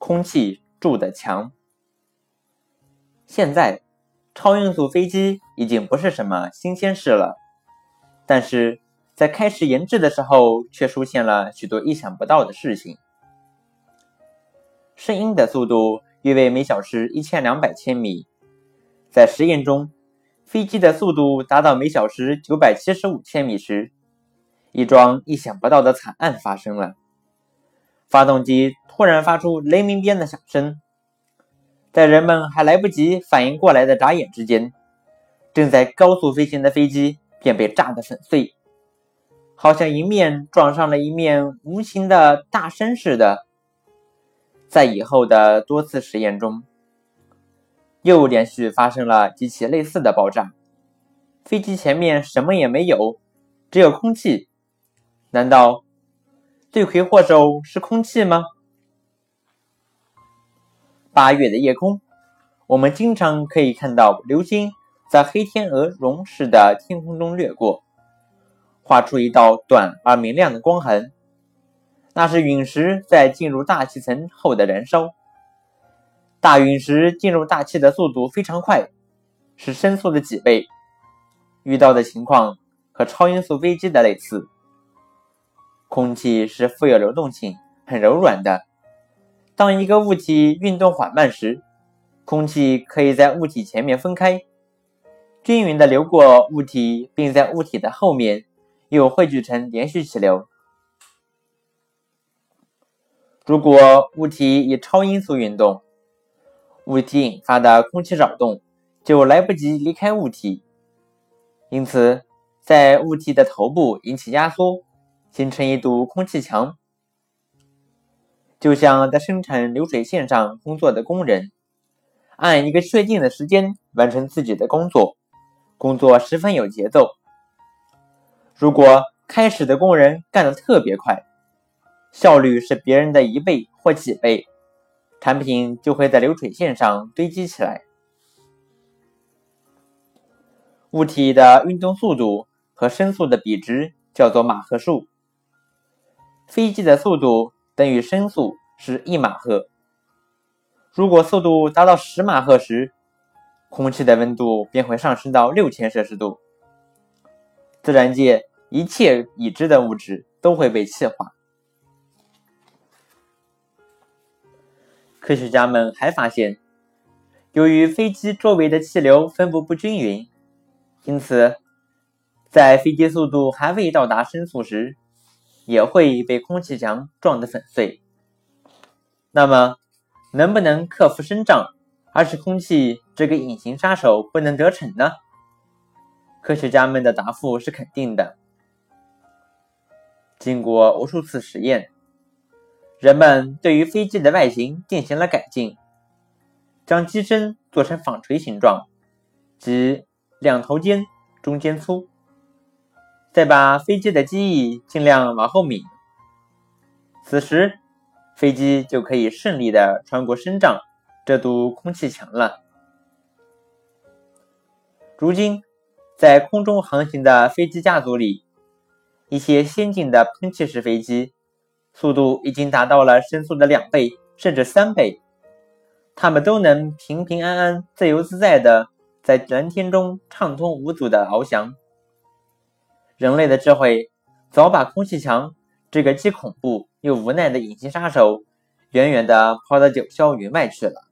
空气筑的墙。现在，超音速飞机已经不是什么新鲜事了，但是在开始研制的时候，却出现了许多意想不到的事情。声音的速度约为每小时一千两百千米，在实验中，飞机的速度达到每小时九百七十五千米时，一桩意想不到的惨案发生了。发动机突然发出雷鸣般的响声，在人们还来不及反应过来的眨眼之间，正在高速飞行的飞机便被炸得粉碎，好像迎面撞上了一面无形的大山似的。在以后的多次实验中，又连续发生了几起类似的爆炸。飞机前面什么也没有，只有空气。难道？罪魁祸首是空气吗？八月的夜空，我们经常可以看到流星在黑天鹅绒似的天空中掠过，画出一道短而明亮的光痕。那是陨石在进入大气层后的燃烧。大陨石进入大气的速度非常快，是声速的几倍。遇到的情况和超音速飞机的类似。空气是富有流动性、很柔软的。当一个物体运动缓慢时，空气可以在物体前面分开，均匀地流过物体，并在物体的后面又汇聚成连续气流。如果物体以超音速运动，物体引发的空气扰动就来不及离开物体，因此在物体的头部引起压缩。形成一堵空气墙，就像在生产流水线上工作的工人，按一个确定的时间完成自己的工作，工作十分有节奏。如果开始的工人干得特别快，效率是别人的一倍或几倍，产品就会在流水线上堆积起来。物体的运动速度和声速的比值叫做马赫数。飞机的速度等于声速是一马赫。如果速度达到十马赫时，空气的温度便会上升到六千摄氏度。自然界一切已知的物质都会被气化。科学家们还发现，由于飞机周围的气流分布不均匀，因此在飞机速度还未到达声速时。也会被空气墙撞得粉碎。那么，能不能克服声障，而使空气这个隐形杀手不能得逞呢？科学家们的答复是肯定的。经过无数次实验，人们对于飞机的外形进行了改进，将机身做成纺锤形状，即两头尖，中间粗。再把飞机的机翼尽量往后抿，此时飞机就可以顺利的穿过声障这堵空气墙了。如今，在空中航行的飞机家族里，一些先进的喷气式飞机速度已经达到了声速的两倍甚至三倍，它们都能平平安安、自由自在的在蓝天中畅通无阻的翱翔。人类的智慧早把空气墙这个既恐怖又无奈的隐形杀手远远的抛到九霄云外去了。